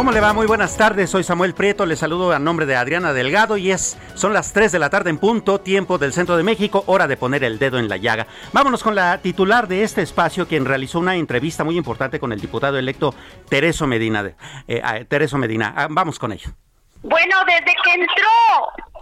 ¿Cómo le va? Muy buenas tardes. Soy Samuel Prieto. Le saludo a nombre de Adriana Delgado y es son las 3 de la tarde en punto, tiempo del centro de México, hora de poner el dedo en la llaga. Vámonos con la titular de este espacio, quien realizó una entrevista muy importante con el diputado electo Tereso Medina. Eh, Tereso Medina, ah, vamos con ello. Bueno, desde que entró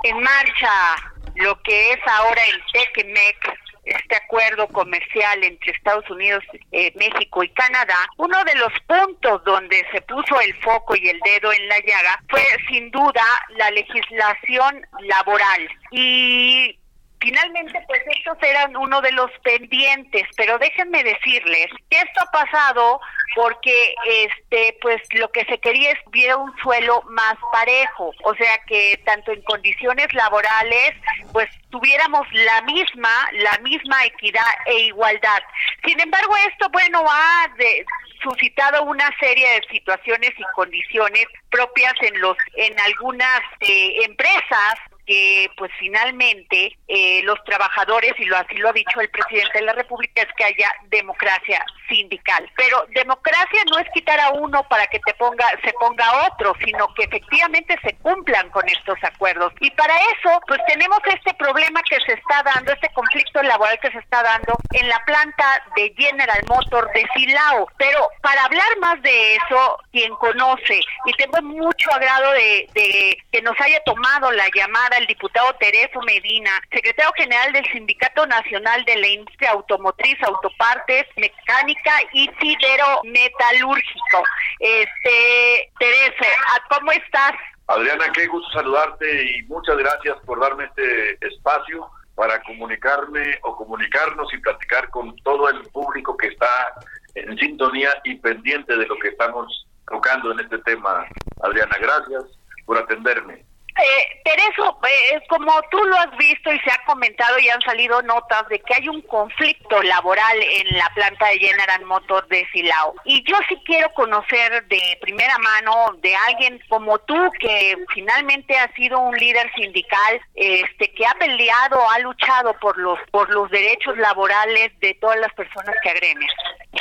en marcha lo que es ahora el TECMEC, este acuerdo comercial entre Estados Unidos, eh, México y Canadá, uno de los puntos donde se puso el foco y el dedo en la llaga fue sin duda la legislación laboral. Y Finalmente, pues estos eran uno de los pendientes, pero déjenme decirles que esto ha pasado porque, este, pues lo que se quería es ver un suelo más parejo, o sea que tanto en condiciones laborales, pues tuviéramos la misma, la misma equidad e igualdad. Sin embargo, esto, bueno, ha de, suscitado una serie de situaciones y condiciones propias en los, en algunas eh, empresas que pues finalmente eh, los trabajadores, y lo así lo ha dicho el presidente de la República, es que haya democracia sindical. Pero democracia no es quitar a uno para que te ponga, se ponga otro, sino que efectivamente se cumplan con estos acuerdos. Y para eso, pues tenemos este problema que se está dando, este conflicto laboral que se está dando en la planta de General Motor de Silao. Pero para hablar más de eso, quien conoce, y tengo mucho agrado de, de que nos haya tomado la llamada el diputado Tereso Medina, secretario general del Sindicato Nacional de la Industria Automotriz, Autopartes, Mecánica y Sidero Metalúrgico. Este, Tereso, ¿cómo estás? Adriana, qué gusto saludarte y muchas gracias por darme este espacio para comunicarme o comunicarnos y platicar con todo el público que está en sintonía y pendiente de lo que estamos tocando en este tema. Adriana, gracias por atenderme. Eh, Tereso, eh, como tú lo has visto y se ha comentado y han salido notas de que hay un conflicto laboral en la planta de General Motors de Silao. Y yo sí quiero conocer de primera mano de alguien como tú que finalmente ha sido un líder sindical, este que ha peleado, ha luchado por los por los derechos laborales de todas las personas que agremian.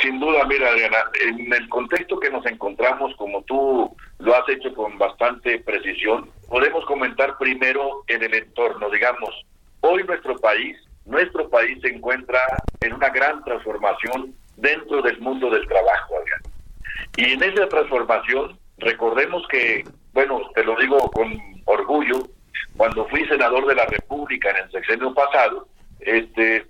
Sin duda, mira, Adriana, en el contexto que nos encontramos, como tú lo has hecho con bastante precisión, podemos comentar primero en el entorno, digamos, hoy nuestro país, nuestro país se encuentra en una gran transformación dentro del mundo del trabajo, Y en esa transformación, recordemos que, bueno, te lo digo con orgullo, cuando fui senador de la República en el sexenio pasado, este,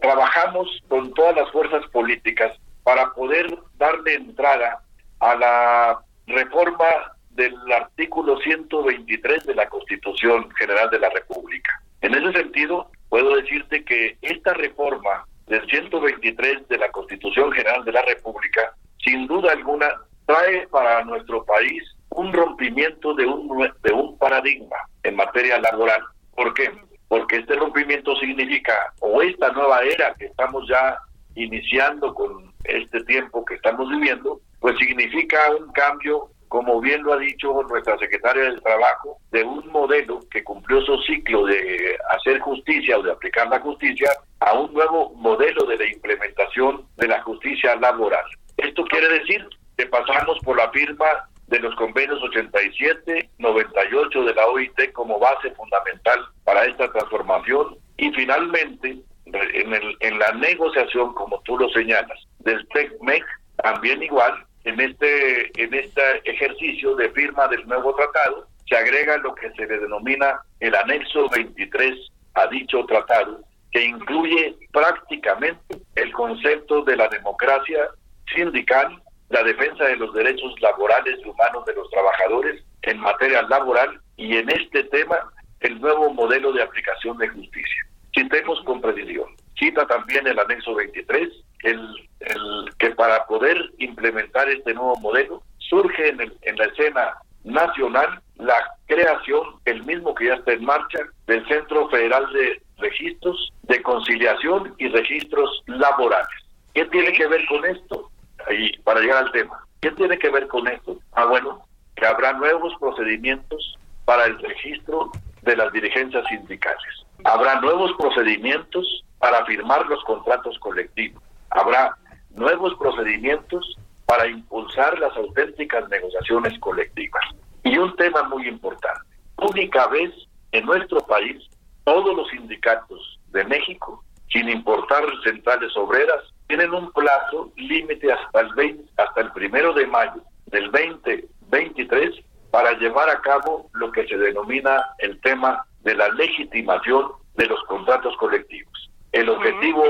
trabajamos con todas las fuerzas políticas para poder darle entrada a la reforma del artículo 123 de la Constitución General de la República. En ese sentido, puedo decirte que esta reforma del 123 de la Constitución General de la República, sin duda alguna, trae para nuestro país un rompimiento de un, de un paradigma en materia laboral. ¿Por qué? Porque este rompimiento significa, o esta nueva era que estamos ya iniciando con este tiempo que estamos viviendo, pues significa un cambio como bien lo ha dicho nuestra secretaria del Trabajo, de un modelo que cumplió su ciclo de hacer justicia o de aplicar la justicia a un nuevo modelo de la implementación de la justicia laboral. Esto quiere decir que pasamos por la firma de los convenios 87, 98 de la OIT como base fundamental para esta transformación y finalmente en, el, en la negociación, como tú lo señalas, del TECMEC, también igual, en este, en este ejercicio de firma del nuevo tratado, se agrega lo que se le denomina el anexo 23 a dicho tratado, que incluye prácticamente el concepto de la democracia sindical, la defensa de los derechos laborales y humanos de los trabajadores en materia laboral y en este tema el nuevo modelo de aplicación de justicia. Citemos con precisión. Cita también el anexo 23, el, el que para poder implementar este nuevo modelo surge en, el, en la escena nacional la creación, el mismo que ya está en marcha, del Centro Federal de Registros de Conciliación y Registros Laborales. ¿Qué tiene que ver con esto? Ahí, para llegar al tema. ¿Qué tiene que ver con esto? Ah, bueno, que habrá nuevos procedimientos para el registro de las dirigencias sindicales. Habrá nuevos procedimientos para firmar los contratos colectivos. Habrá nuevos procedimientos para impulsar las auténticas negociaciones colectivas. Y un tema muy importante, única vez en nuestro país, todos los sindicatos de México, sin importar centrales obreras, tienen un plazo límite hasta el 20, hasta el primero de mayo del 2023 para llevar a cabo lo que se denomina el tema de la legitimación de los contratos colectivos. El objetivo,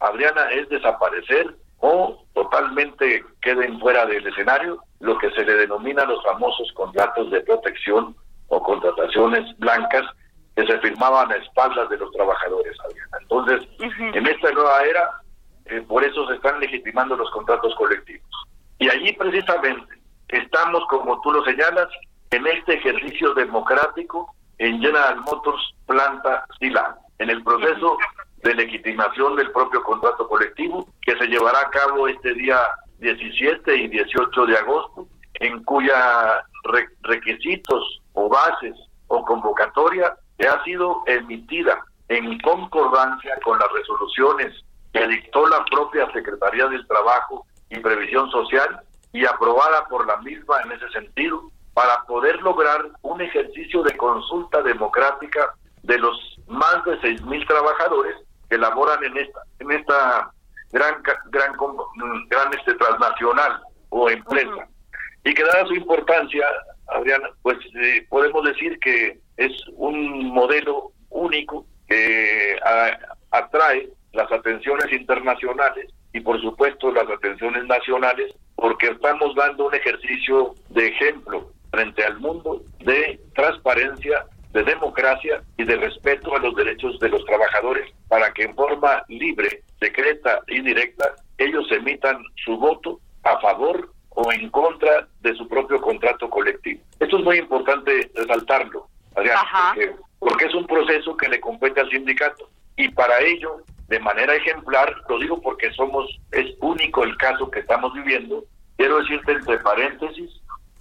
Adriana, es desaparecer o totalmente queden fuera del escenario lo que se le denomina los famosos contratos de protección o contrataciones blancas que se firmaban a espaldas de los trabajadores. Entonces, en esta nueva era, eh, por eso se están legitimando los contratos colectivos. Y allí precisamente estamos, como tú lo señalas, en este ejercicio democrático en General Motors Planta Sila, en el proceso de legitimación del propio contrato colectivo que se llevará a cabo este día 17 y 18 de agosto, en cuya requisitos o bases o convocatoria ha sido emitida en concordancia con las resoluciones que dictó la propia Secretaría del Trabajo y Previsión Social y aprobada por la misma en ese sentido para poder lograr un ejercicio de consulta democrática de los más de seis mil trabajadores que laboran en esta en esta gran gran gran este transnacional o empresa. Y que dada su importancia Adriana pues eh, podemos decir que es un modelo único que atrae las atenciones internacionales y por supuesto las atenciones nacionales porque estamos dando un ejercicio de ejemplo frente al mundo de transparencia de democracia y de respeto a los derechos de los trabajadores para que en forma libre, secreta y directa ellos emitan su voto a favor o en contra de su propio contrato colectivo. Esto es muy importante resaltarlo, Adrián, porque, porque es un proceso que le compete al sindicato y para ello, de manera ejemplar, lo digo porque somos, es único el caso que estamos viviendo, quiero decirte entre paréntesis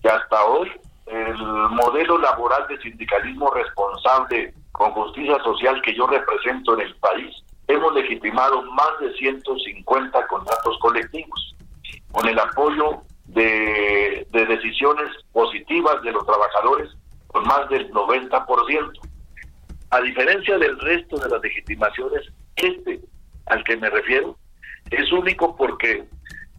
que hasta hoy el modelo laboral de sindicalismo responsable con justicia social que yo represento en el país, hemos legitimado más de 150 contratos colectivos, con el apoyo de, de decisiones positivas de los trabajadores con más del 90%. A diferencia del resto de las legitimaciones, este al que me refiero es único porque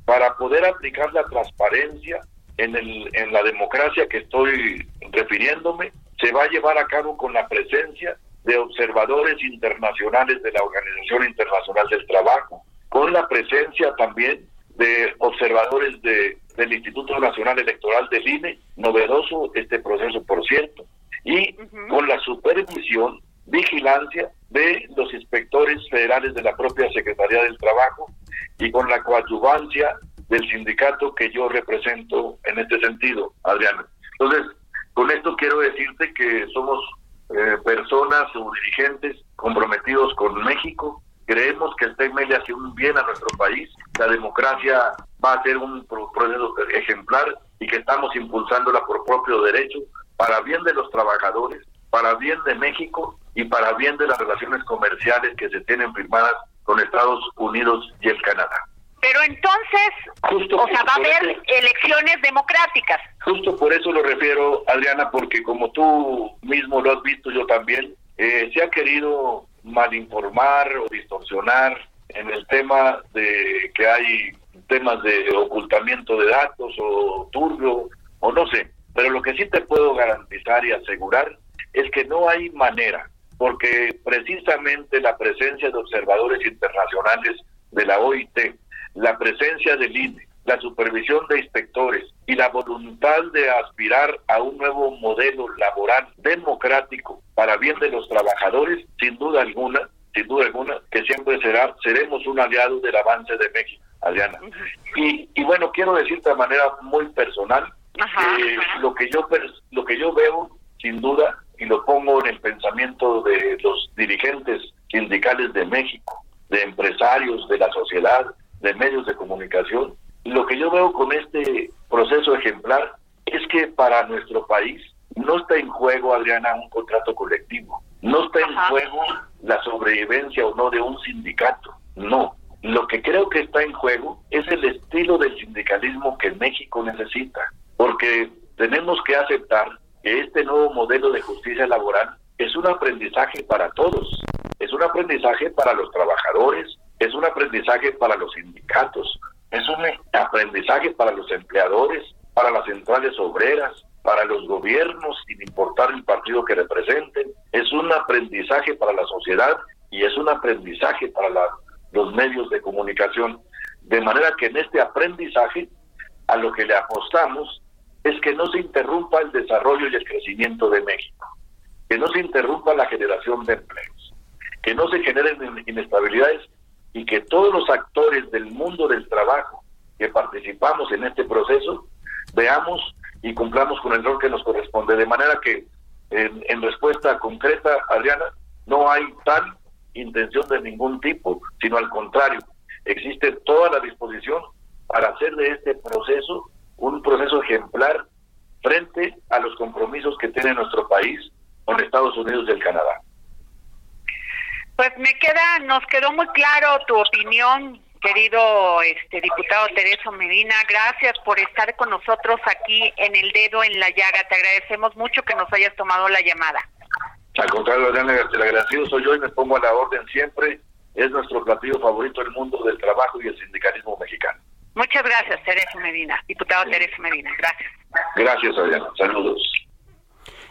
para poder aplicar la transparencia, en, el, en la democracia que estoy refiriéndome se va a llevar a cabo con la presencia de observadores internacionales de la Organización Internacional del Trabajo, con la presencia también de observadores de, del Instituto Nacional Electoral del INE, novedoso este proceso por cierto, y con la supervisión, vigilancia de los inspectores federales de la propia Secretaría del Trabajo y con la coadyuvancia del sindicato que yo represento en este sentido, Adriana. Entonces, con esto quiero decirte que somos eh, personas o dirigentes comprometidos con México. Creemos que el TECME le hace un bien a nuestro país. La democracia va a ser un proceso ejemplar y que estamos impulsándola por propio derecho para bien de los trabajadores, para bien de México y para bien de las relaciones comerciales que se tienen firmadas con Estados Unidos y el Canadá. Pero entonces, o sea, va a haber elecciones democráticas. Justo por eso lo refiero, Adriana, porque como tú mismo lo has visto, yo también, eh, se ha querido malinformar o distorsionar en el tema de que hay temas de ocultamiento de datos o turbio o no sé, pero lo que sí te puedo garantizar y asegurar es que no hay manera, porque precisamente la presencia de observadores internacionales de la OIT, la presencia del INE, la supervisión de inspectores y la voluntad de aspirar a un nuevo modelo laboral democrático para bien de los trabajadores, sin duda alguna, sin duda alguna, que siempre será, seremos un aliado del avance de México, Adriana. Y, y bueno, quiero decirte de manera muy personal, eh, lo que yo lo que yo veo, sin duda, y lo pongo en el pensamiento de los dirigentes sindicales de México, de empresarios, de la sociedad, de medios de comunicación, lo que yo veo con este proceso ejemplar es que para nuestro país no está en juego, Adriana, un contrato colectivo, no está en juego la sobrevivencia o no de un sindicato, no. Lo que creo que está en juego es el estilo del sindicalismo que México necesita, porque tenemos que aceptar que este nuevo modelo de justicia laboral es un aprendizaje para todos, es un aprendizaje para los trabajadores, es un aprendizaje para los sindicatos, es un aprendizaje para los empleadores, para las centrales obreras, para los gobiernos, sin importar el partido que representen, es un aprendizaje para la sociedad y es un aprendizaje para los medios de comunicación. De manera que en este aprendizaje, a lo que le apostamos es que no se interrumpa el desarrollo y el crecimiento de México, que no se interrumpa la generación de empleos, que no se generen inestabilidades y que todos los actores del mundo del trabajo que participamos en este proceso veamos y cumplamos con el rol que nos corresponde. De manera que, en, respuesta concreta, Adriana, no hay tal intención de ningún tipo, sino al contrario, existe toda la disposición para hacer de este proceso un proceso ejemplar frente a los compromisos que tiene nuestro país con Estados Unidos y el Canadá. Pues me queda, nos quedó muy claro tu opinión, querido este diputado Tereso Medina. Gracias por estar con nosotros aquí en el dedo en la llaga. Te agradecemos mucho que nos hayas tomado la llamada. Al contrario, Adriana, el agradecido soy yo y me pongo a la orden siempre. Es nuestro platillo favorito el mundo del trabajo y el sindicalismo mexicano. Muchas gracias, Teresa Medina. Diputado Teresa Medina, gracias. Gracias, Adriana. Saludos.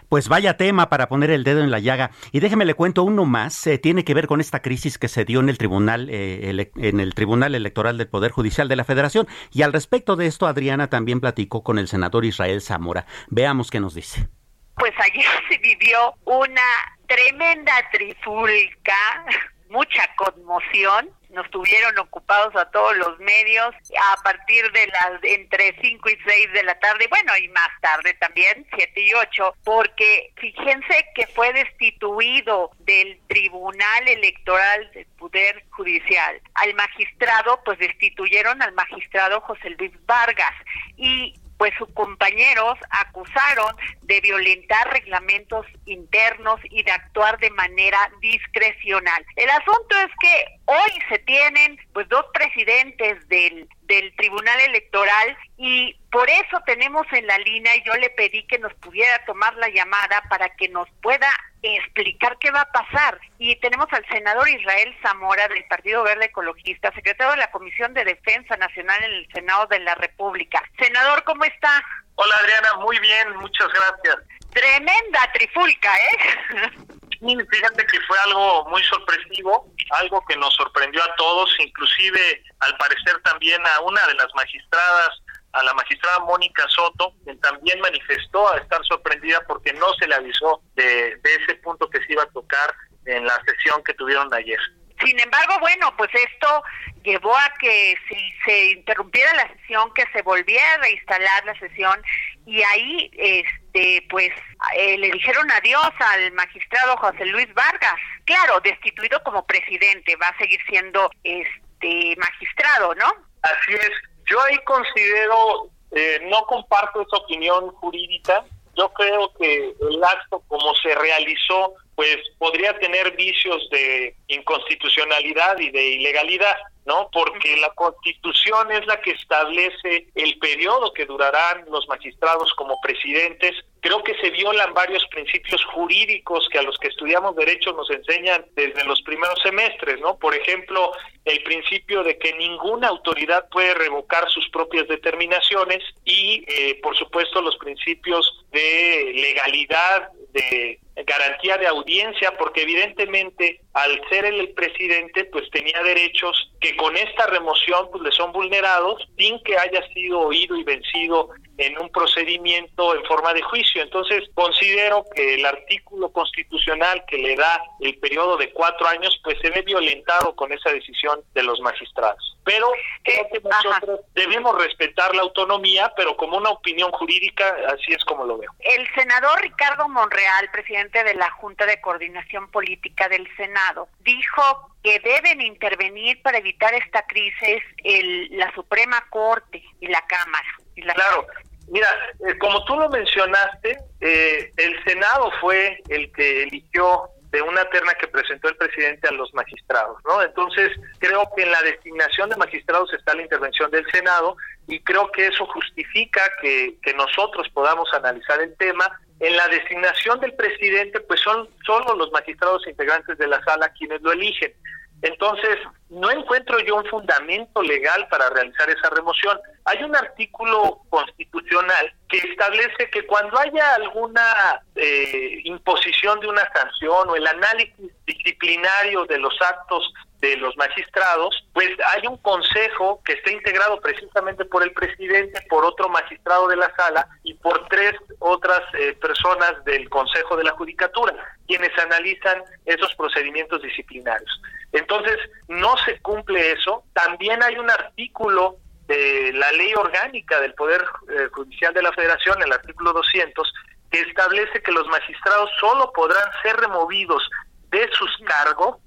Pues vaya tema para poner el dedo en la llaga. Y déjeme le cuento uno más. Eh, tiene que ver con esta crisis que se dio en el tribunal, eh, en el Tribunal Electoral del Poder Judicial de la Federación. Y al respecto de esto, Adriana también platicó con el senador Israel Zamora. Veamos qué nos dice. Pues ayer se vivió una tremenda trifulca, mucha conmoción nos tuvieron ocupados a todos los medios a partir de las entre 5 y 6 de la tarde, bueno, y más tarde también, 7 y 8, porque fíjense que fue destituido del Tribunal Electoral del Poder Judicial. Al magistrado, pues destituyeron al magistrado José Luis Vargas y pues sus compañeros acusaron de violentar reglamentos internos y de actuar de manera discrecional. El asunto es que hoy se tienen pues dos presidentes del del Tribunal Electoral y por eso tenemos en la línea y yo le pedí que nos pudiera tomar la llamada para que nos pueda explicar qué va a pasar. Y tenemos al senador Israel Zamora del Partido Verde Ecologista, secretario de la Comisión de Defensa Nacional en el Senado de la República. Senador, ¿cómo está? Hola Adriana, muy bien, muchas gracias. Tremenda trifulca, ¿eh? fíjate que fue algo muy sorpresivo, algo que nos sorprendió a todos, inclusive al parecer también a una de las magistradas, a la magistrada Mónica Soto, quien también manifestó a estar sorprendida porque no se le avisó de, de ese punto que se iba a tocar en la sesión que tuvieron ayer. Sin embargo, bueno, pues esto llevó a que si se interrumpiera la sesión, que se volviera a reinstalar la sesión y ahí, este, pues, eh, le dijeron adiós al magistrado José Luis Vargas. Claro, destituido como presidente, va a seguir siendo este magistrado, ¿no? Así es. Yo ahí considero, eh, no comparto esa opinión jurídica. Yo creo que el acto como se realizó pues podría tener vicios de inconstitucionalidad y de ilegalidad. ¿No? Porque la Constitución es la que establece el periodo que durarán los magistrados como presidentes. Creo que se violan varios principios jurídicos que a los que estudiamos derecho nos enseñan desde los primeros semestres, ¿no? Por ejemplo, el principio de que ninguna autoridad puede revocar sus propias determinaciones y, eh, por supuesto, los principios de legalidad, de garantía de audiencia, porque evidentemente al ser el presidente, pues tenía derechos que con esta remoción pues le son vulnerados sin que haya sido oído y vencido en un procedimiento en forma de juicio. Entonces, considero que el artículo constitucional que le da el periodo de cuatro años, pues se ve violentado con esa decisión de los magistrados. Pero creo que nosotros debemos respetar la autonomía, pero como una opinión jurídica, así es como lo veo. El senador Ricardo Monreal, presidente de la Junta de Coordinación Política del Senado, dijo que deben intervenir para evitar esta crisis el, la Suprema Corte y la Cámara. Y la claro, Mira, eh, como tú lo mencionaste, eh, el Senado fue el que eligió de una terna que presentó el presidente a los magistrados, ¿no? Entonces, creo que en la designación de magistrados está la intervención del Senado y creo que eso justifica que, que nosotros podamos analizar el tema. En la designación del presidente, pues son solo los magistrados integrantes de la sala quienes lo eligen. Entonces, no encuentro yo un fundamento legal para realizar esa remoción. Hay un artículo constitucional que establece que cuando haya alguna eh, imposición de una sanción o el análisis disciplinario de los actos de los magistrados, pues hay un consejo que está integrado precisamente por el presidente, por otro magistrado de la sala y por tres otras eh, personas del Consejo de la Judicatura, quienes analizan esos procedimientos disciplinarios. Entonces, no se cumple eso. También hay un artículo de la ley orgánica del Poder eh, Judicial de la Federación, el artículo 200, que establece que los magistrados solo podrán ser removidos de sus cargos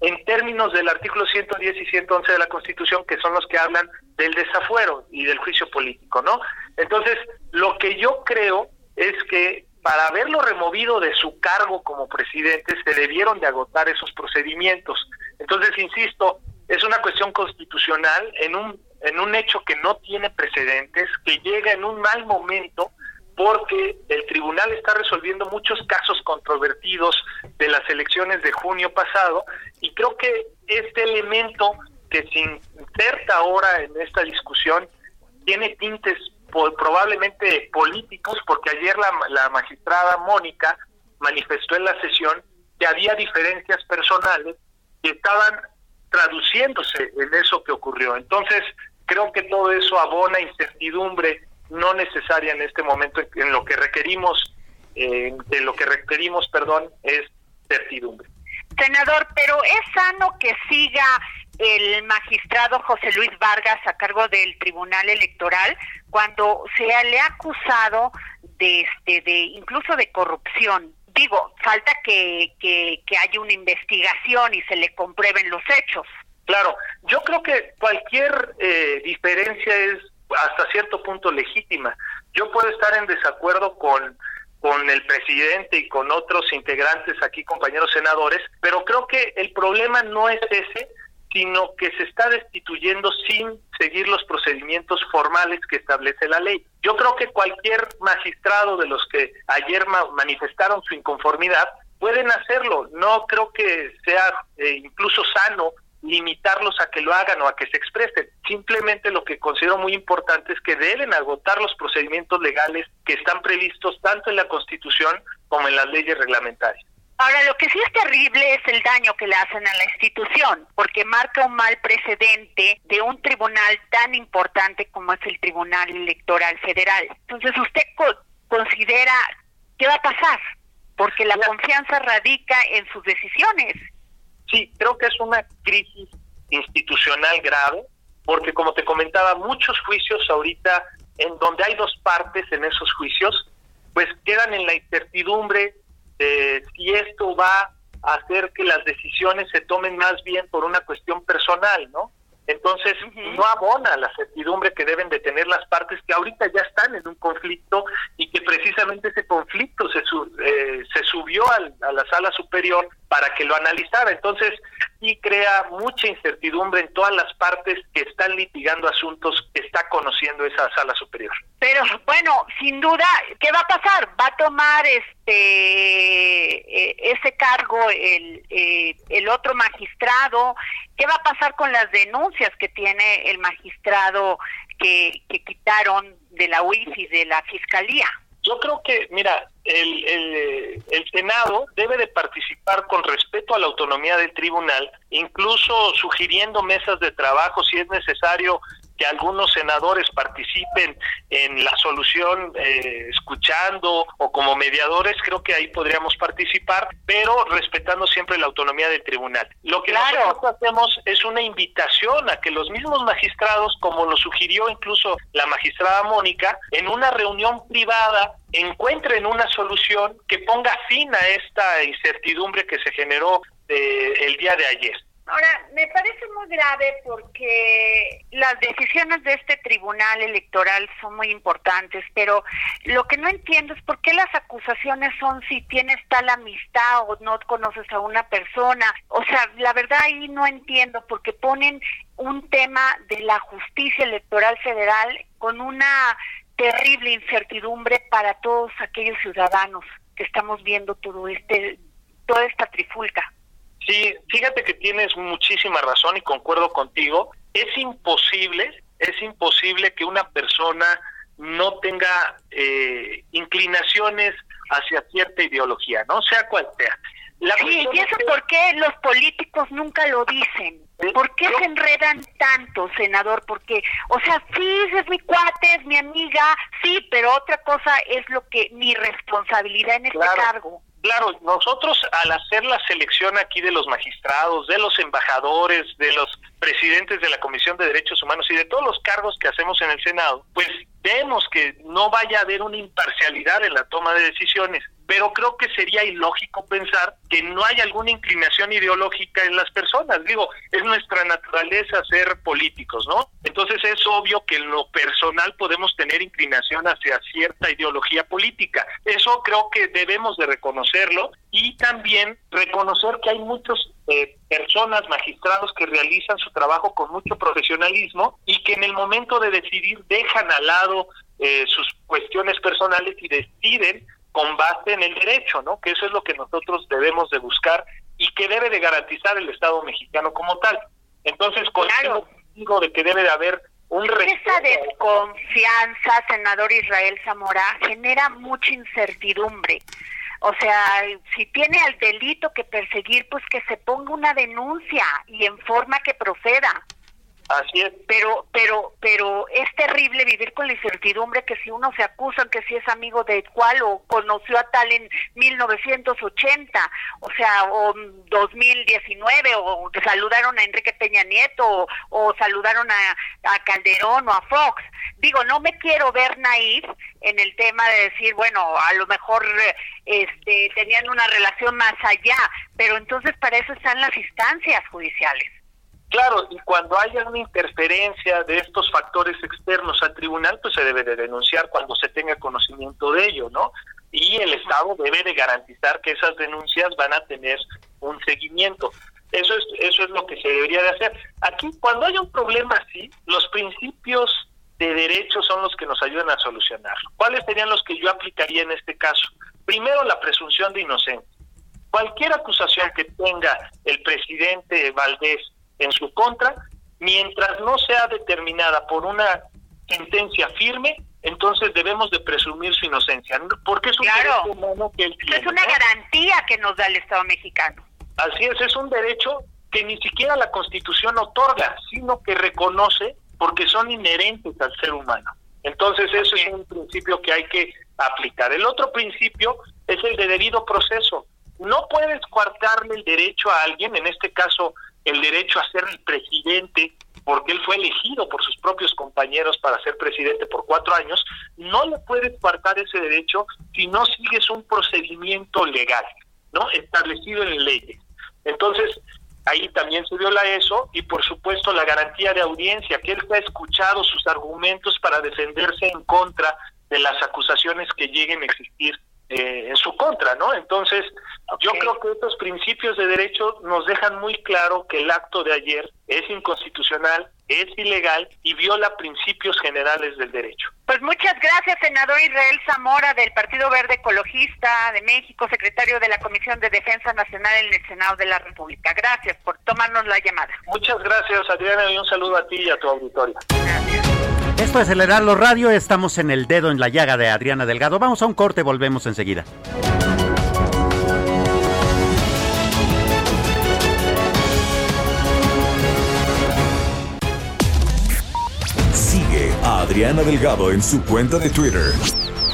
en términos del artículo 110 y 111 de la Constitución, que son los que hablan del desafuero y del juicio político, ¿no? Entonces, lo que yo creo es que para haberlo removido de su cargo como presidente se debieron de agotar esos procedimientos. Entonces, insisto, es una cuestión constitucional en un en un hecho que no tiene precedentes, que llega en un mal momento porque el tribunal está resolviendo muchos casos controvertidos de las elecciones de junio pasado y creo que este elemento que se inserta ahora en esta discusión tiene tintes probablemente políticos porque ayer la, magistrada Mónica manifestó en la sesión que había diferencias personales que estaban traduciéndose en eso que ocurrió. Entonces, creo que todo eso abona incertidumbre no necesaria en este momento en lo que requerimos eh, de lo que requerimos, perdón, es certidumbre. Senador, pero es sano que siga el magistrado José Luis Vargas a cargo del Tribunal Electoral cuando se le ha acusado de este de incluso de corrupción. Digo, falta que, que, que haya una investigación y se le comprueben los hechos. Claro, yo creo que cualquier eh, diferencia es hasta cierto punto legítima. Yo puedo estar en desacuerdo con con el presidente y con otros integrantes aquí, compañeros senadores, pero creo que el problema no es ese, sino que se está destituyendo sin seguir los procedimientos formales que establece la ley. Yo creo que cualquier magistrado de los que ayer manifestaron su inconformidad pueden hacerlo. No creo que sea eh, incluso sano limitarlos a que lo hagan o a que se expresen. Simplemente lo que considero muy importante es que deben agotar los procedimientos legales que están previstos tanto en la Constitución como en las leyes reglamentarias. Ahora, lo que sí es terrible es el daño que le hacen a la institución, porque marca un mal precedente de un tribunal tan importante como es el Tribunal Electoral Federal. Entonces, ¿usted considera qué va a pasar? Porque la confianza radica en sus decisiones Sí, creo que es una crisis institucional grave, porque como te comentaba, muchos juicios ahorita en donde hay dos partes en esos juicios, pues quedan en la incertidumbre de si esto va a hacer que las decisiones se tomen más bien por una cuestión personal, ¿no? Entonces, no abona la certidumbre que deben de tener las partes que ahorita ya están en un conflicto y que precisamente ese conflicto se, eh, se subió a la sala superior para que lo analizara. Entonces, sí crea mucha incertidumbre en todas las partes que están litigando asuntos que está conociendo esa sala superior. Pero bueno, sin duda, ¿qué va a pasar? ¿Va a tomar este eh, ese cargo el, eh, el otro magistrado? ¿Qué va a pasar con las denuncias que tiene el magistrado que, que quitaron de la UIF y de la Fiscalía? Yo creo que, mira, el, el, el, Senado debe de participar con respeto a la autonomía del tribunal, incluso sugiriendo mesas de trabajo si es necesario que algunos senadores participen en la solución eh, escuchando o como mediadores, creo que ahí podríamos participar, pero respetando siempre la autonomía del tribunal. Lo que nosotros hacemos es una invitación a que los mismos magistrados, como lo sugirió incluso la magistrada Mónica, en una reunión privada encuentren una solución que ponga fin a esta incertidumbre que se generó eh, el día de ayer. Ahora, me parece muy grave porque las decisiones de este tribunal electoral son muy importantes, pero lo que no entiendo es por qué las acusaciones son si tienes tal amistad o no conoces a una persona. O sea, la verdad ahí no entiendo porque ponen un tema de la justicia electoral federal con una terrible incertidumbre para todos aquellos ciudadanos que estamos viendo todo este toda esta trifulca. Sí, fíjate que tienes muchísima razón y concuerdo contigo. Es imposible, es imposible que una persona no tenga eh, inclinaciones hacia cierta ideología, no sea cual sea. sí, y eso por qué los políticos nunca lo dicen. ¿Por qué se enredan tanto, senador? Porque, o sea, sí, es mi cuate, es mi amiga, sí, pero otra cosa es lo que mi responsabilidad en este cargo. Claro, nosotros al hacer la selección aquí de los magistrados, de los embajadores, de los presidentes de la Comisión de Derechos Humanos y de todos los cargos que hacemos en el Senado, pues vemos que no vaya a haber una imparcialidad en la toma de decisiones pero creo que sería ilógico pensar que no hay alguna inclinación ideológica en las personas. Digo, es nuestra naturaleza ser políticos, ¿no? Entonces es obvio que en lo personal podemos tener inclinación hacia cierta ideología política. Eso creo que debemos de reconocerlo y también reconocer que hay muchas eh, personas, magistrados que realizan su trabajo con mucho profesionalismo y que en el momento de decidir dejan al lado eh, sus cuestiones personales y deciden con base en el derecho, ¿no? Que eso es lo que nosotros debemos de buscar y que debe de garantizar el Estado mexicano como tal. Entonces, con claro. digo de que debe de haber un respeto. Esa desconfianza, senador Israel Zamora, genera mucha incertidumbre. O sea, si tiene al delito que perseguir, pues que se ponga una denuncia y en forma que proceda. Así es. Pero, pero, pero es terrible vivir con la incertidumbre que si uno se acusa que si es amigo de cual o conoció a tal en 1980, o sea, o 2019, o saludaron a Enrique Peña Nieto, o, saludaron a, a, Calderón o a Fox. Digo, no me quiero ver naif en el tema de decir, bueno, a lo mejor este, tenían una relación más allá, pero entonces para eso están las instancias judiciales. Claro, y cuando haya una interferencia de estos factores externos al tribunal, pues se debe de denunciar cuando se tenga conocimiento de ello, ¿no? Y el Estado debe de garantizar que esas denuncias van a tener un seguimiento. Eso es, eso es lo que se debería de hacer. Aquí, cuando hay un problema así, los principios de derecho son los que nos ayudan a solucionarlo. ¿Cuáles serían los que yo aplicaría en este caso? Primero, la presunción de inocencia. Cualquier acusación que tenga el presidente Valdés en su contra, mientras no sea determinada por una sentencia firme, entonces debemos de presumir su inocencia, porque es un derecho humano que él tiene, Es una garantía que nos da el Estado mexicano. Así es, es un derecho que ni siquiera la Constitución otorga, sino que reconoce porque son inherentes al ser humano. Entonces, eso es un principio que hay que aplicar. El otro principio es el de debido proceso. No puedes coartarle el derecho a alguien, en este caso el derecho a ser el presidente, porque él fue elegido por sus propios compañeros para ser presidente por cuatro años, no le puedes apartar ese derecho si no sigues un procedimiento legal, ¿no? Establecido en leyes. Entonces, ahí también se viola eso y por supuesto la garantía de audiencia, que él ha escuchado sus argumentos para defenderse en contra de las acusaciones que lleguen a existir eh, en su contra, ¿no? Entonces, yo creo que estos principios de derecho nos dejan muy claro que el acto de ayer es inconstitucional, es ilegal y viola principios generales del derecho. Pues muchas gracias, senador Israel Zamora del Partido Verde Ecologista de México, secretario de la Comisión de Defensa Nacional en el Senado de la República. Gracias por tomarnos la llamada. Muchas gracias, Adriana, y un saludo a ti y a tu auditorio. Gracias. Esto es el Heraldo Radio, estamos en el dedo en la llaga de Adriana Delgado. Vamos a un corte, volvemos enseguida. Sigue a Adriana Delgado en su cuenta de Twitter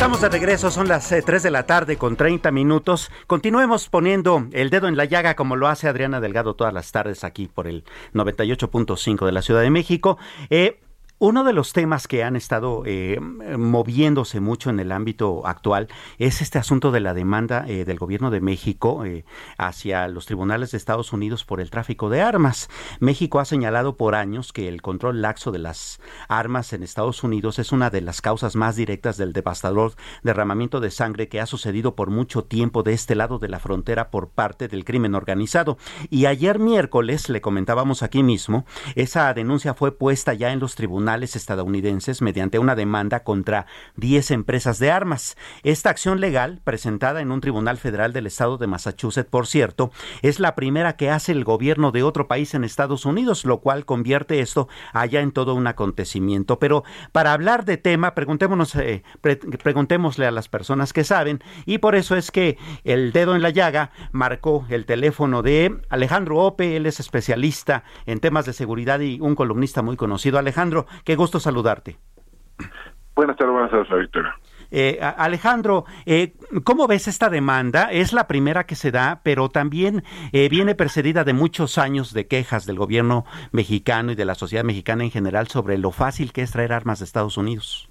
Estamos de regreso, son las 3 eh, de la tarde con 30 minutos. Continuemos poniendo el dedo en la llaga como lo hace Adriana Delgado todas las tardes aquí por el 98.5 de la Ciudad de México. Eh, uno de los temas que han estado eh, moviéndose mucho en el ámbito actual es este asunto de la demanda eh, del gobierno de México eh, hacia los tribunales de Estados Unidos por el tráfico de armas. México ha señalado por años que el control laxo de las armas en Estados Unidos es una de las causas más directas del devastador derramamiento de sangre que ha sucedido por mucho tiempo de este lado de la frontera por parte del crimen organizado. Y ayer miércoles, le comentábamos aquí mismo, esa denuncia fue puesta ya en los tribunales estadounidenses mediante una demanda contra 10 empresas de armas. Esta acción legal, presentada en un tribunal federal del estado de Massachusetts, por cierto, es la primera que hace el gobierno de otro país en Estados Unidos, lo cual convierte esto allá en todo un acontecimiento. Pero para hablar de tema, preguntémonos, eh, preguntémosle a las personas que saben, y por eso es que el dedo en la llaga marcó el teléfono de Alejandro Ope, él es especialista en temas de seguridad y un columnista muy conocido. Alejandro, Qué gusto saludarte. Buenas tardes, buenas tardes, Víctor. Eh, Alejandro, eh, ¿cómo ves esta demanda? Es la primera que se da, pero también eh, viene precedida de muchos años de quejas del gobierno mexicano y de la sociedad mexicana en general sobre lo fácil que es traer armas de Estados Unidos.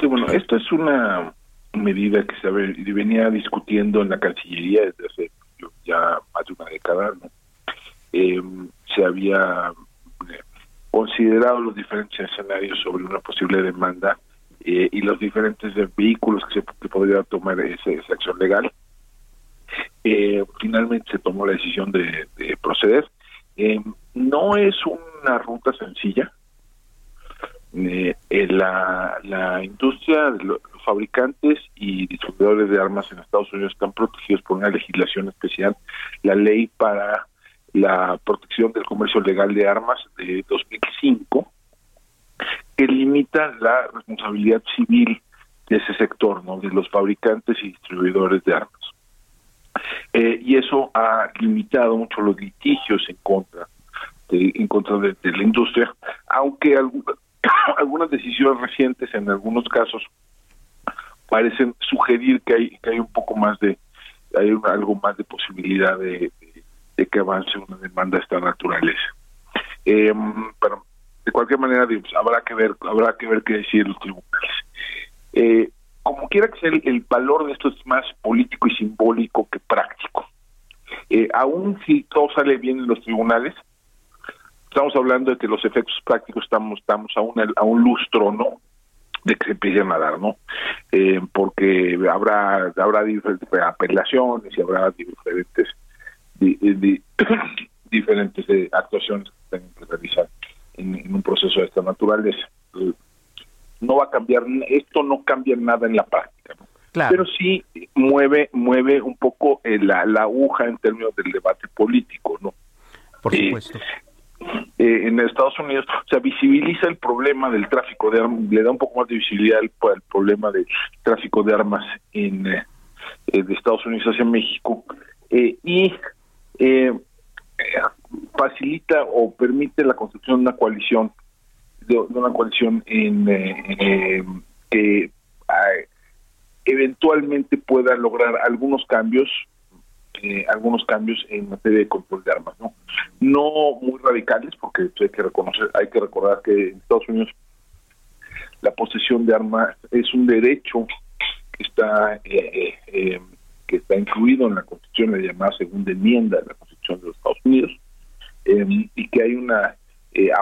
Sí, bueno, esto es una medida que se venía discutiendo en la Cancillería desde hace ya más de una década. ¿no? Eh, se había considerado los diferentes escenarios sobre una posible demanda eh, y los diferentes vehículos que, se, podría tomar esa acción legal. Eh, finalmente se tomó la decisión de, proceder. Eh, no es una ruta sencilla. la, la industria, los fabricantes y distribuidores de armas en Estados Unidos están protegidos por una legislación especial, la ley para la protección del comercio legal de armas de 2005, que limita la responsabilidad civil de ese sector, ¿no? de los fabricantes y distribuidores de armas. Eh, y eso ha limitado mucho los litigios en contra de, en contra de, la industria, aunque algunas, algunas decisiones recientes en algunos casos parecen sugerir que hay que hay un poco más de hay algo más de posibilidad de, de que avance una demanda de esta naturaleza. Eh, pero de cualquier manera habrá que ver habrá que ver qué decir los tribunales. Eh, como quiera que sea, el, valor de esto es más político y simbólico que práctico. Eh, aún si todo sale bien en los tribunales, estamos hablando de que los efectos prácticos estamos estamos a a un lustro, ¿no? de que se empiecen a dar, ¿no? Eh, porque habrá habrá diferentes apelaciones y habrá diferentes diferentes eh, actuaciones que tengan que realizar en, un proceso de esta naturaleza. No va a cambiar, esto no cambia nada en la práctica, ¿no? pero sí mueve mueve un poco eh, la, la aguja en términos del debate político, ¿no? Por supuesto. Eh, en Estados Unidos, o sea, visibiliza el problema del tráfico de armas, le da un poco más de visibilidad al, problema del tráfico de armas en eh, eh, de Estados Unidos hacia México y facilita o permite la construcción de una coalición, de, una coalición en que eventualmente pueda lograr algunos cambios eh, algunos cambios en materia de control de armas, ¿no? No muy radicales, porque hay que reconocer, hay que recordar que en Estados Unidos la posesión de armas es un derecho que está eh, eh, que está incluido en la Constitución, la llamada segunda enmienda de la Constitución de los Estados Unidos, y que hay una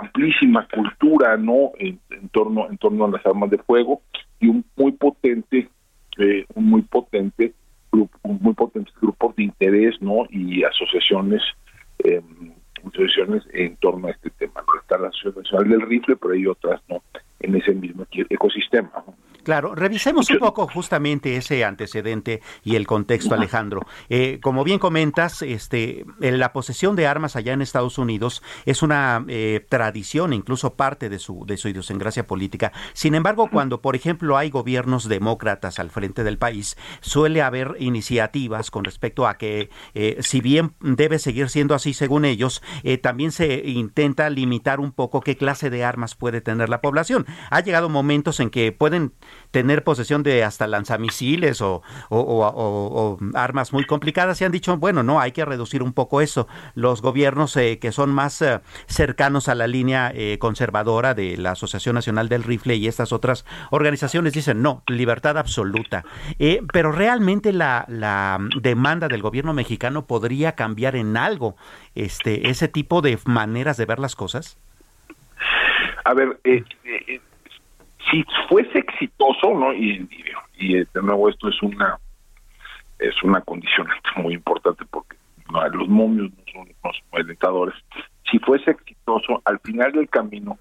amplísima cultura, ¿no? En, torno en torno a las armas de fuego y un muy potente, un muy potente muy potentes grupos de interés no y asociaciones eh, asociaciones en torno a este tema. Está la Asociación Nacional del Rifle, pero hay otras no en ese mismo ecosistema. Claro, revisemos un poco justamente ese antecedente y el contexto, Alejandro. Eh, como bien comentas, este, la posesión de armas allá en Estados Unidos es una eh, tradición, incluso parte de su, de su idiosincrasia política. Sin embargo, cuando, por ejemplo, hay gobiernos demócratas al frente del país, suele haber iniciativas con respecto a que, eh, si bien debe seguir siendo así según ellos, también se intenta limitar un poco qué clase de armas puede tener la población. Ha llegado momentos en que pueden tener posesión de hasta lanzamisiles o, armas muy complicadas y han dicho, bueno, no, hay que reducir un poco eso. Los gobiernos eh, que son más eh, cercanos a la línea eh, conservadora de la Asociación Nacional del Rifle y estas otras organizaciones dicen, no, libertad absoluta. pero realmente la, la demanda del gobierno mexicano podría cambiar en algo este, ese tipo de maneras de ver las cosas. A ver, eh, si fuese exitoso, ¿no? Y, y, de nuevo esto es una es una condicionante muy importante porque no, los momios no son los alentadores. Si fuese exitoso, al final del camino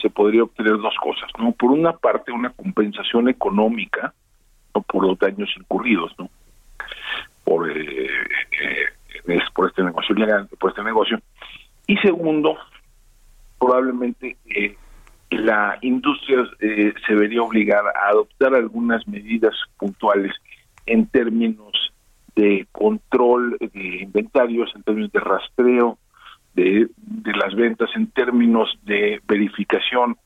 se podría obtener dos cosas, ¿no? Por una parte, una compensación económica ¿no? por los daños incurridos, ¿no? Por, eh, eh, por este negocio por este negocio. Y segundo, probablemente eh, la industria eh, se vería obligada a adoptar algunas medidas puntuales en términos de control de inventarios, en términos de rastreo de, las ventas, en términos de verificación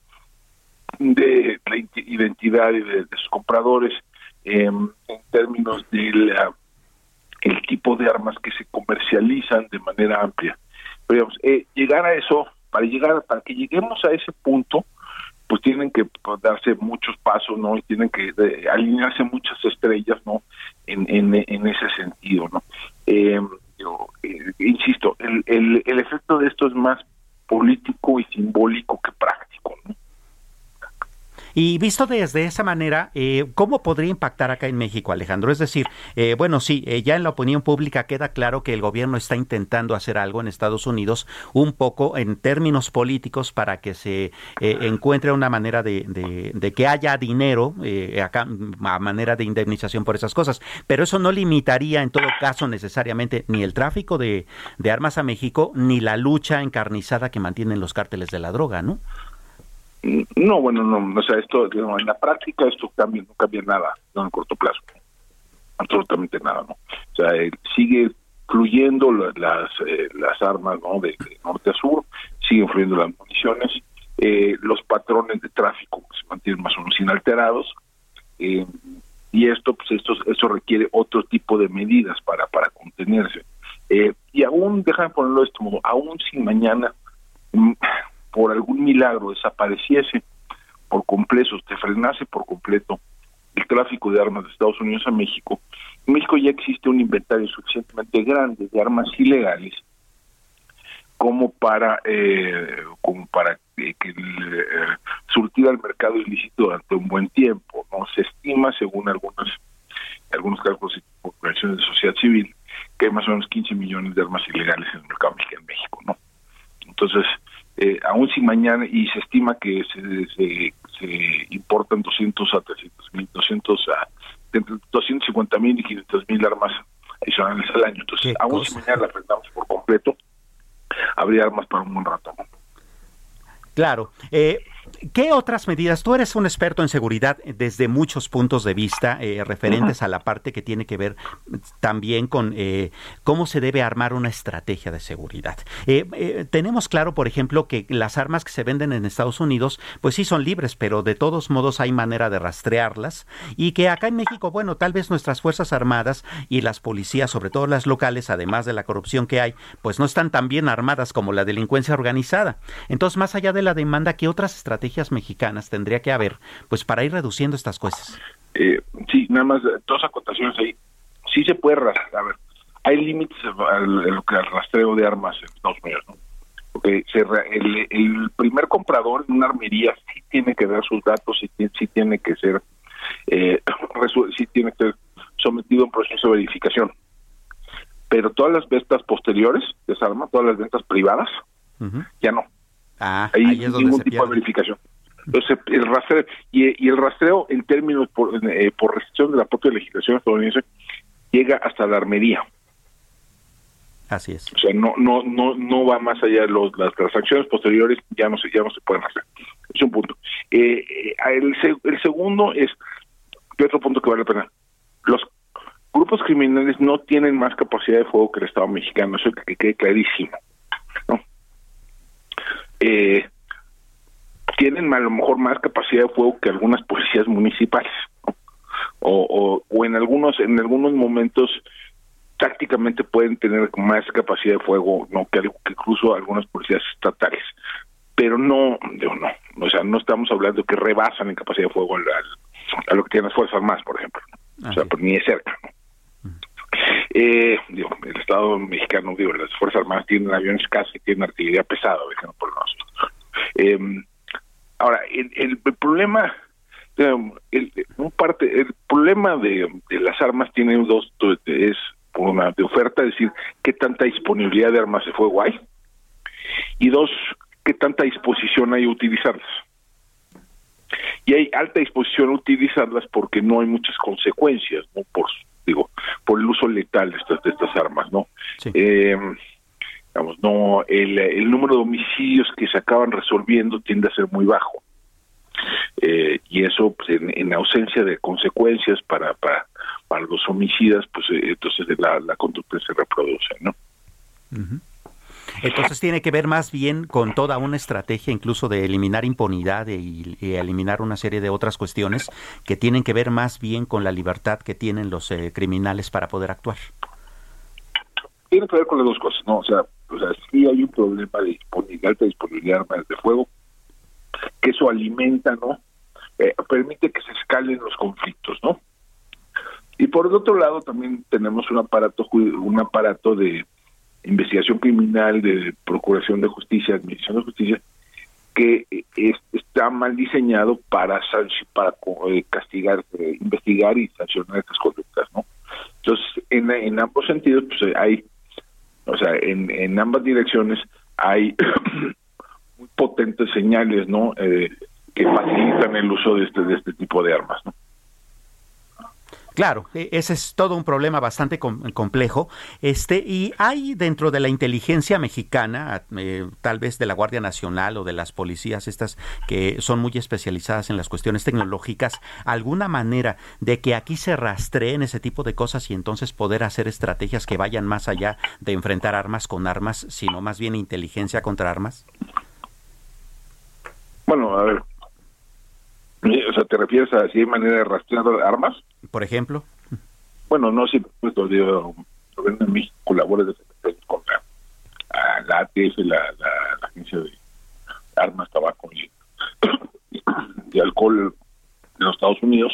de la identidad de, sus compradores, em, en términos del el tipo de armas que se comercializan de manera amplia. Pero digamos, eh, llegar a eso, para llegar, para que lleguemos a ese punto, pues tienen que darse muchos pasos, ¿no? Y tienen que alinearse muchas estrellas, ¿no? En, en, en ese sentido, ¿no? Eh, yo, insisto, el, el, el efecto de esto es más político y simbólico que práctico, ¿no? Y visto desde esa manera, eh, ¿cómo podría impactar acá en México, Alejandro? Es decir, eh, bueno, sí, eh, ya en la opinión pública queda claro que el gobierno está intentando hacer algo en Estados Unidos, un poco en términos políticos, para que se encuentre una manera de, de, que haya dinero acá, a manera de indemnización por esas cosas. Pero eso no limitaría en todo caso necesariamente ni el tráfico de, de armas a México, ni la lucha encarnizada que mantienen los cárteles de la droga, ¿no? No, bueno, no, o sea, esto en la práctica esto cambia, no cambia nada en el corto plazo, absolutamente nada, ¿no? O sea, sigue fluyendo las eh, las armas, ¿no? De, norte a sur, siguen fluyendo las municiones, eh, los patrones de tráfico se mantienen más o menos inalterados, eh, y esto, pues esto, eso requiere otro tipo de medidas para para contenerse. y aún, déjame ponerlo esto, aún sin mañana mm, por algún milagro desapareciese por completo, te frenase por completo el tráfico de armas de Estados Unidos a México, en México ya existe un inventario suficientemente grande de armas ilegales como para eh, como para que, que eh, surtir al mercado ilícito durante un buen tiempo no se estima según algunos algunos cálculos y organizaciones de sociedad civil que hay más o menos 15 millones de armas ilegales en el mercado en México no entonces eh, aún si mañana y se estima que se, se, se importan 200 a 300 mil 200 a entre 250 mil y 500 mil armas adicionales al año entonces aún si mañana la frenamos por completo habría armas para un buen rato. Claro. Eh, ¿Qué otras medidas? Tú eres un experto en seguridad desde muchos puntos de vista eh, referentes a la parte que tiene que ver también con eh, cómo se debe armar una estrategia de seguridad. Eh, tenemos claro, por ejemplo, que las armas que se venden en Estados Unidos, pues sí son libres, pero de todos modos hay manera de rastrearlas y que acá en México, bueno, tal vez nuestras Fuerzas Armadas y las policías, sobre todo las locales, además de la corrupción que hay, pues no están tan bien armadas como la delincuencia organizada. Entonces, más allá de la demanda, ¿qué otras estrategias mexicanas tendría que haber pues para ir reduciendo estas cosas? Eh, sí, nada más dos acotaciones ahí. Sí se puede rastrear, a ver, hay límites al, rastreo de armas en Estados Unidos, ¿no? Porque se, el, el, primer comprador en una armería sí tiene que dar sus datos, sí, sí tiene que ser, eh, sí tiene que ser sometido a un proceso de verificación. Pero todas las ventas posteriores de esa arma, todas las ventas privadas, uh -huh. ya no. Ah, ahí, ahí es donde ningún se tipo pierde. de verificación. Entonces, el rastreo, y, y el rastreo en términos por, eh, por restricción de la propia legislación estadounidense llega hasta la armería. Así es. O sea, no no no no va más allá de los, las transacciones posteriores, ya no se ya no se pueden hacer. Es un punto. Eh, eh, el, el segundo es otro punto que vale la pena. Los grupos criminales no tienen más capacidad de fuego que el Estado mexicano, eso que, que quede clarísimo. Eh, tienen a lo mejor más capacidad de fuego que algunas policías municipales ¿no? o, o, o en algunos en algunos momentos tácticamente pueden tener más capacidad de fuego no que, que incluso algunas policías estatales pero no digo, no o sea no estamos hablando que rebasan en capacidad de fuego al, al, a lo que tienen las fuerzas armadas por ejemplo ¿no? o sea pues, ni de cerca ¿no? Eh, digo, el Estado mexicano, digo, las Fuerzas Armadas tienen aviones casi, tienen artillería pesada. Eh, ahora, el, el, el problema, el, un parte, el problema de, de, las armas tiene dos, es una de oferta, es decir, qué tanta disponibilidad de armas de fuego hay, y dos, qué tanta disposición hay a utilizarlas. Y hay alta disposición a utilizarlas porque no hay muchas consecuencias, ¿no? Por digo, por el uso letal de estas, de estas armas, ¿no? Sí. Eh, digamos, no, el, el, número de homicidios que se acaban resolviendo tiende a ser muy bajo. Eh, y eso, pues, en, en, ausencia de consecuencias para, para, para los homicidas, pues eh, entonces la, la, conducta se reproduce, ¿no? Uh -huh. Entonces tiene que ver más bien con toda una estrategia incluso de eliminar impunidad y, y, eliminar una serie de otras cuestiones que tienen que ver más bien con la libertad que tienen los eh, criminales para poder actuar. Tiene que ver con las dos cosas, ¿no? O sea, o sea sí hay un problema de de disponibilidad de armas de fuego, que eso alimenta, ¿no? Eh, permite que se escalen los conflictos, ¿no? Y por el otro lado también tenemos un aparato, un aparato de investigación criminal, de procuración de justicia, administración de justicia, que es, está mal diseñado para para eh, castigar, eh, investigar y sancionar estas conductas, ¿no? Entonces, en, en ambos sentidos, pues hay, o sea, en, en ambas direcciones hay muy potentes señales, ¿no? Eh, que facilitan el uso de este, de este tipo de armas, ¿no? Claro, ese es todo un problema bastante com complejo. Este, y hay dentro de la inteligencia mexicana, eh, tal vez de la Guardia Nacional o de las policías estas que son muy especializadas en las cuestiones tecnológicas, alguna manera de que aquí se rastreen ese tipo de cosas y entonces poder hacer estrategias que vayan más allá de enfrentar armas con armas, sino más bien inteligencia contra armas? Bueno, a ver, o sea, ¿te refieres a si hay manera de rastrear armas? Por ejemplo. Bueno, no, sí, pues lo digo, el gobierno de México colabora con la, la ATF, la, la, la, Agencia de Armas, Tabaco y, y, Alcohol de los Estados Unidos,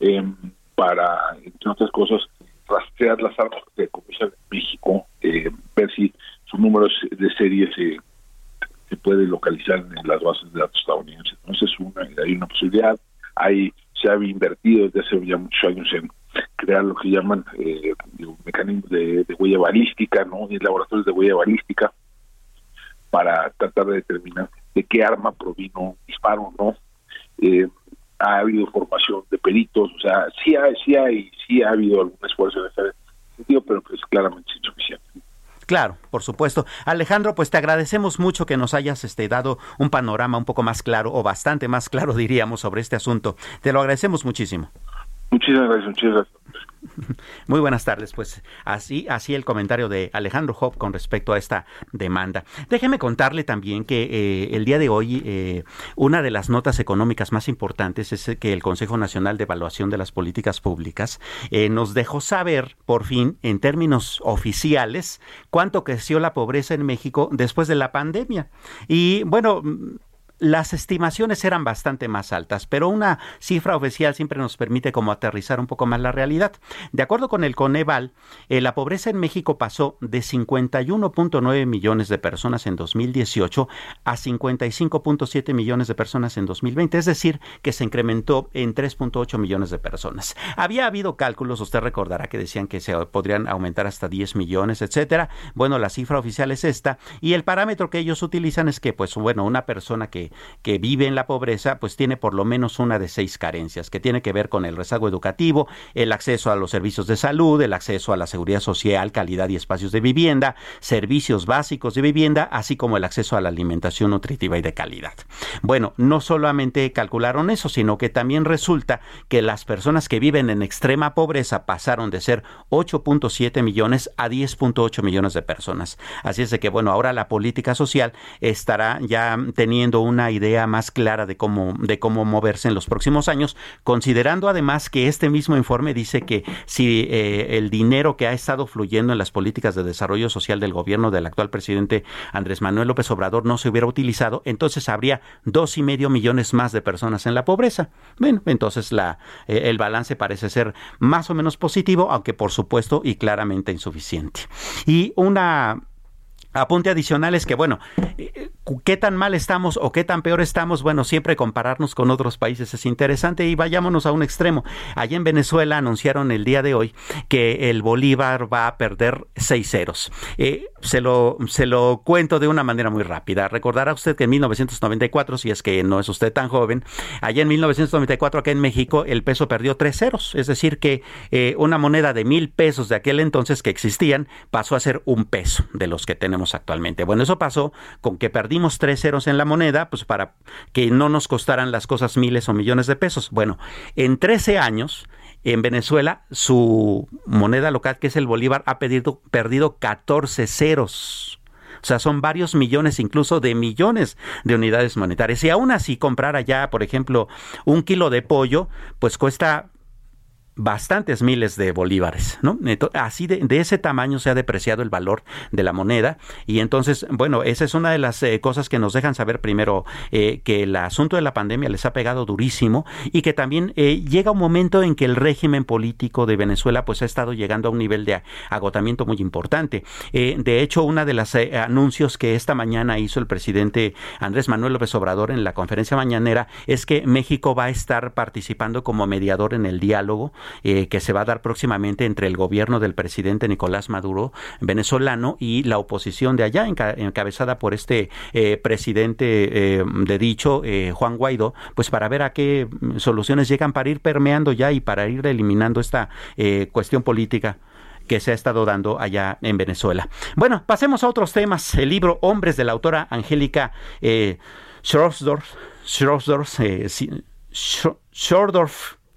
em, para, entre otras cosas, rastrear las armas que comienzan en México, eh, ver si su número de serie se, se puede localizar en las bases de datos estadounidenses. Entonces, es una, hay una posibilidad. Hay, se ha invertido desde hace ya muchos años en crear lo que llaman eh, mecanismos de, huella balística, ¿no? Y laboratorios de huella balística para tratar de determinar de qué arma provino un disparo, ¿no? Eh, ha habido formación de peritos, o sea, sí hay, sí hay, sí ha habido algún esfuerzo en ese sentido, pero pues claramente insuficiente. Claro, por supuesto. Alejandro, pues te agradecemos mucho que nos hayas este, dado un panorama un poco más claro, o bastante más claro, diríamos, sobre este asunto. Te lo agradecemos muchísimo. Muchísimas gracias, muchas gracias. Muy buenas tardes, pues así, así el comentario de Alejandro Hop con respecto a esta demanda. Déjeme contarle también que eh, el día de hoy eh, una de las notas económicas más importantes es que el Consejo Nacional de Evaluación de las Políticas Públicas eh, nos dejó saber, por fin, en términos oficiales, cuánto creció la pobreza en México después de la pandemia. Y bueno, las estimaciones eran bastante más altas, pero una cifra oficial siempre nos permite como aterrizar un poco más la realidad. De acuerdo con el Coneval, eh, la pobreza en México pasó de 51.9 millones de personas en 2018 a 55.7 millones de personas en 2020, es decir, que se incrementó en 3.8 millones de personas. Había habido cálculos, usted recordará que decían que se podrían aumentar hasta 10 millones, etcétera. Bueno, la cifra oficial es esta y el parámetro que ellos utilizan es que pues bueno, una persona que que, vive en la pobreza, pues tiene por lo menos una de seis carencias, que tiene que ver con el rezago educativo, el acceso a los servicios de salud, el acceso a la seguridad social, calidad y espacios de vivienda, servicios básicos de vivienda, así como el acceso a la alimentación nutritiva y de calidad. Bueno, no solamente calcularon eso, sino que también resulta que las personas que viven en extrema pobreza pasaron de ser 8.7 millones a 10.8 millones de personas. Así es de que, bueno, ahora la política social estará ya teniendo un una idea más clara de cómo, de cómo moverse en los próximos años, considerando además que este mismo informe dice que si eh, el dinero que ha estado fluyendo en las políticas de desarrollo social del gobierno del actual presidente Andrés Manuel López Obrador no se hubiera utilizado, entonces habría dos y medio millones más de personas en la pobreza. Bueno, entonces la, eh, el balance parece ser más o menos positivo, aunque por supuesto y claramente insuficiente. Y una apunte adicional es que, bueno, qué tan mal estamos o qué tan peor estamos, bueno, siempre compararnos con otros países es interesante y vayámonos a un extremo. Allá en Venezuela anunciaron el día de hoy que el Bolívar va a perder seis ceros. Eh, se, lo, se lo cuento de una manera muy rápida. Recordará usted que en 1994, si es que no es usted tan joven, allá en 1994 acá en México el peso perdió tres ceros, es decir que eh, una moneda de mil pesos de aquel entonces que existían pasó a ser un peso de los que tenemos actualmente. Bueno, eso pasó con que perdimos tres ceros en la moneda, pues para que no nos costaran las cosas miles o millones de pesos. Bueno, en 13 años, en Venezuela, su moneda local, que es el Bolívar, ha perdido, perdido 14 ceros. O sea, son varios millones, incluso de millones de unidades monetarias. Y aún así, comprar allá, por ejemplo, un kilo de pollo, pues cuesta bastantes miles de bolívares, ¿no? Así de, ese tamaño se ha depreciado el valor de la moneda y entonces, bueno, esa es una de las eh, cosas que nos dejan saber primero eh, que el asunto de la pandemia les ha pegado durísimo y que también eh, llega un momento en que el régimen político de Venezuela pues ha estado llegando a un nivel de agotamiento muy importante. de hecho, una de las anuncios que esta mañana hizo el presidente Andrés Manuel López Obrador en la conferencia mañanera es que México va a estar participando como mediador en el diálogo eh, que se va a dar próximamente entre el gobierno del presidente Nicolás Maduro venezolano y la oposición de allá, encabezada por este eh, presidente eh, de dicho, Juan Guaidó, pues para ver a qué soluciones llegan para ir permeando ya y para ir eliminando esta cuestión política que se ha estado dando allá en Venezuela. Bueno, pasemos a otros temas. El libro Hombres de la autora Angélica eh,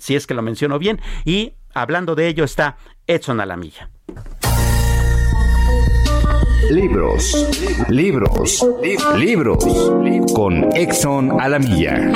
si es que lo menciono bien. Y hablando de ello está Edson Alamilla. Libros, libros, libros con Exxon Alamilla.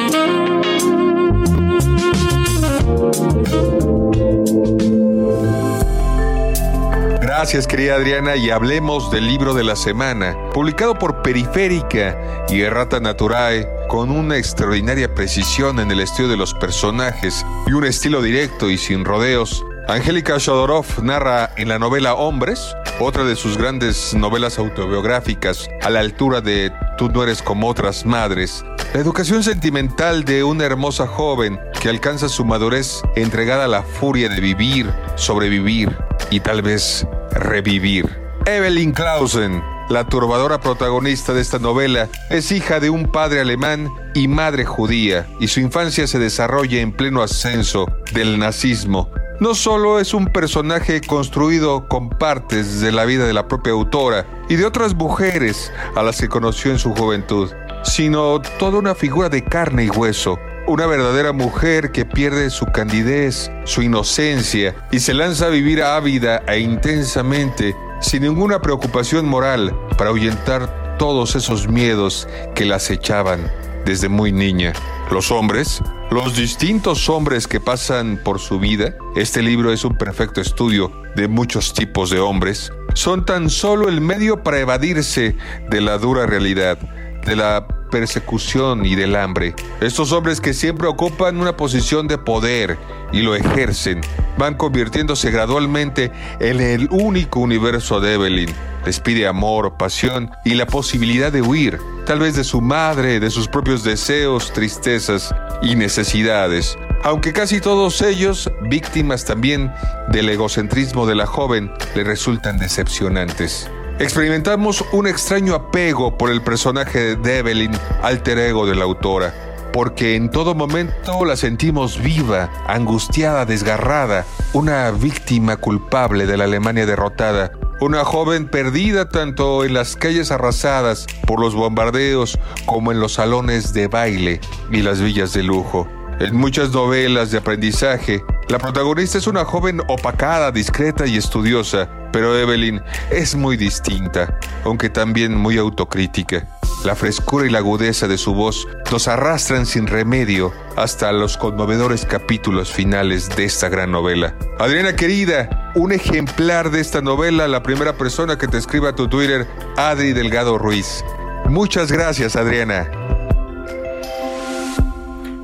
Gracias, querida Adriana, y hablemos del libro de la semana, publicado por Periférica y Errata Naturae con una extraordinaria precisión en el estudio de los personajes y un estilo directo y sin rodeos. Angélica Shodorov narra en la novela Hombres, otra de sus grandes novelas autobiográficas, a la altura de Tú no eres como otras madres, la educación sentimental de una hermosa joven que alcanza su madurez entregada a la furia de vivir, sobrevivir y tal vez revivir. Evelyn Clausen, la turbadora protagonista de esta novela, es hija de un padre alemán y madre judía, y su infancia se desarrolla en pleno ascenso del nazismo. No solo es un personaje construido con partes de la vida de la propia autora y de otras mujeres a las que conoció en su juventud, sino toda una figura de carne y hueso, una verdadera mujer que pierde su candidez, su inocencia y se lanza a vivir ávida e intensamente, sin ninguna preocupación moral, para ahuyentar todos esos miedos que la acechaban desde muy niña. Los hombres, los distintos hombres que pasan por su vida, este libro es un perfecto estudio de muchos tipos de hombres, son tan solo el medio para evadirse de la dura realidad, de la persecución y del hambre. Estos hombres que siempre ocupan una posición de poder y lo ejercen, van convirtiéndose gradualmente en el único universo de Evelyn. Les pide amor, pasión y la posibilidad de huir, tal vez de su madre, de sus propios deseos, tristezas y necesidades. Aunque casi todos ellos, víctimas también del egocentrismo de la joven, le resultan decepcionantes. Experimentamos un extraño apego por el personaje de Evelyn, alter ego de la autora, porque en todo momento la sentimos viva, angustiada, desgarrada, una víctima culpable de la Alemania derrotada, una joven perdida tanto en las calles arrasadas por los bombardeos como en los salones de baile y las villas de lujo. En muchas novelas de aprendizaje, la protagonista es una joven opacada, discreta y estudiosa, pero Evelyn es muy distinta, aunque también muy autocrítica. La frescura y la agudeza de su voz nos arrastran sin remedio hasta los conmovedores capítulos finales de esta gran novela. Adriana querida, un ejemplar de esta novela, la primera persona que te escriba a tu Twitter, Adri Delgado Ruiz. Muchas gracias, Adriana.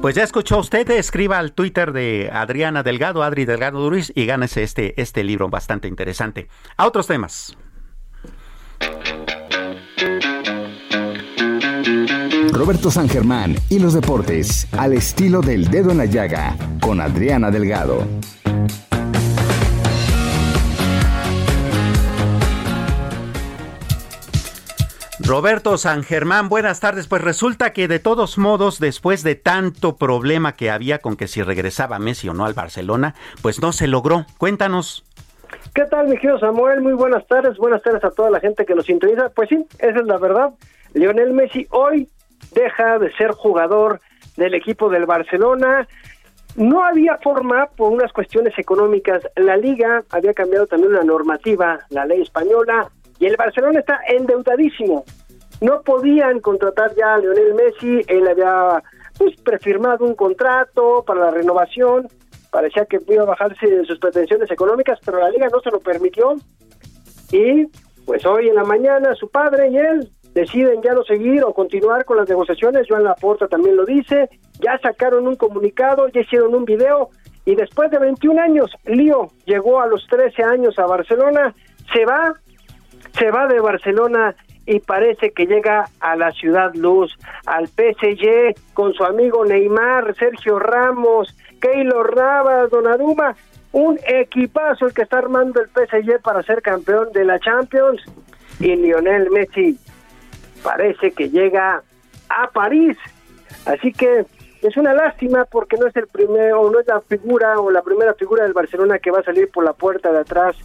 Pues ya escuchó usted, escriba al Twitter de Adriana Delgado, Adri Delgado Ruiz, y gánese este, este libro bastante interesante. A otros temas. Roberto San Germán y los deportes, al estilo del dedo en la llaga, con Adriana Delgado. Roberto San Germán, buenas tardes. Pues resulta que de todos modos, después de tanto problema que había con que si regresaba Messi o no al Barcelona, pues no se logró. Cuéntanos. ¿Qué tal, mi querido Samuel? Muy buenas tardes. Buenas tardes a toda la gente que nos sintoniza. Pues sí, esa es la verdad. Lionel Messi hoy deja de ser jugador del equipo del Barcelona. No había forma por unas cuestiones económicas. La liga había cambiado también una normativa, la ley española, y el Barcelona está endeudadísimo. No podían contratar ya a Lionel Messi, él había pues prefirmado un contrato para la renovación, parecía que iba a bajarse sus pretensiones económicas, pero la liga no se lo permitió. Y pues hoy en la mañana su padre y él deciden ya no seguir o continuar con las negociaciones, Joan Laporta también lo dice, ya sacaron un comunicado, ya hicieron un video y después de 21 años, Lío llegó a los 13 años a Barcelona, se va se va de Barcelona y parece que llega a la Ciudad Luz, al PSG, con su amigo Neymar, Sergio Ramos, Keylor Navas, Donaduma, un equipazo el que está armando el PSG para ser campeón de la Champions y Lionel Messi parece que llega a París. Así que es una lástima porque no es el primero, no es la figura o la primera figura del Barcelona que va a salir por la puerta de atrás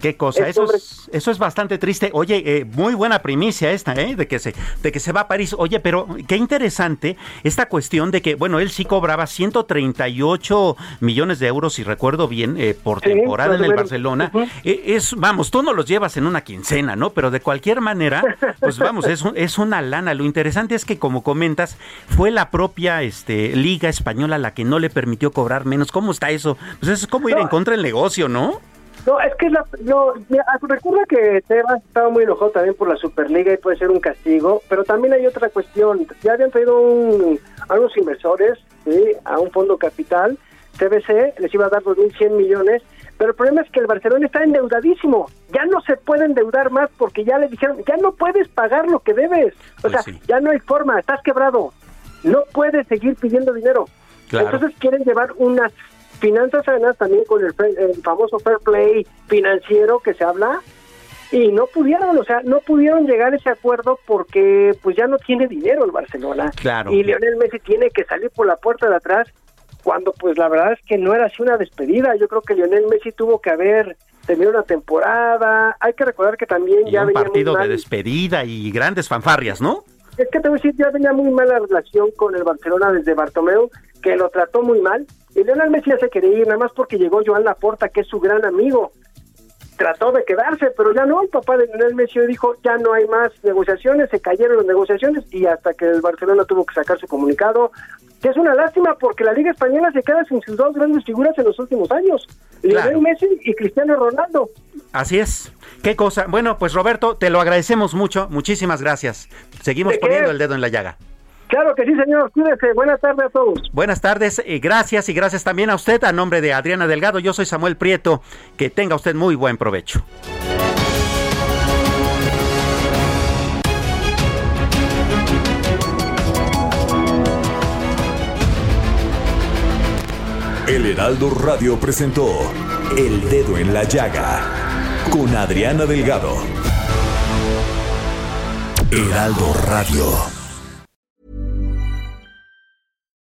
Qué cosa, eso es, eso es bastante triste. Oye, eh, muy buena primicia esta, ¿eh? De que, se, de que se va a París. Oye, pero qué interesante esta cuestión de que, bueno, él sí cobraba 138 millones de euros, si recuerdo bien, eh, por temporada en el Barcelona. Eh, es, vamos, tú no los llevas en una quincena, ¿no? Pero de cualquier manera, pues vamos, es, es una lana. Lo interesante es que, como comentas, fue la propia este, Liga Española la que no le permitió cobrar menos. ¿Cómo está eso? Pues es como ir en contra del negocio, ¿no? No, es que la, no, recuerda que Tebas estaba muy enojado también por la Superliga y puede ser un castigo, pero también hay otra cuestión. Ya habían traído un, a unos inversores a un fondo capital, CBC les iba a dar 2.100 millones, pero el problema es que el Barcelona está endeudadísimo. Ya no se puede endeudar más porque ya le dijeron, ya no puedes pagar lo que debes. O pues sea, ya no hay forma, estás quebrado. No puedes seguir pidiendo dinero. Entonces quieren llevar unas finanzas sanas también con el, famoso fair play financiero que se habla y no pudieron, o sea, no pudieron llegar a ese acuerdo porque pues ya no tiene dinero el Barcelona. Claro. Y Lionel Messi tiene que salir por la puerta de atrás cuando pues la verdad es que no era así una despedida. Yo creo que Lionel Messi tuvo que haber tenido una temporada. Hay que recordar que también ya un partido de despedida y grandes fanfarrias, ¿no? Es que te voy a decir, ya venía muy mala relación con el Barcelona desde Bartomeu, que lo trató muy mal. Y Lionel Messi ya se quería ir, nada más porque llegó Joan Laporta, que es su gran amigo. Trató de quedarse, pero ya no. El papá de Lionel Messi dijo, ya no hay más negociaciones, se cayeron las negociaciones y hasta que el Barcelona tuvo que sacar su comunicado, que es una lástima porque la Liga Española se queda sin sus dos grandes figuras en los últimos años, Lionel Messi y Cristiano Ronaldo. Así es. Qué cosa. Bueno, pues Roberto, te lo agradecemos mucho. Muchísimas gracias. Seguimos poniendo el dedo en la llaga. Claro que sí, señor. Cuídese. Buenas tardes a todos. Buenas tardes. y gracias y gracias también a usted. A nombre de Adriana Delgado, yo soy Samuel Prieto. Que tenga usted muy buen provecho. El Heraldo Radio presentó El Dedo en la Llaga con Adriana Delgado. Heraldo Radio.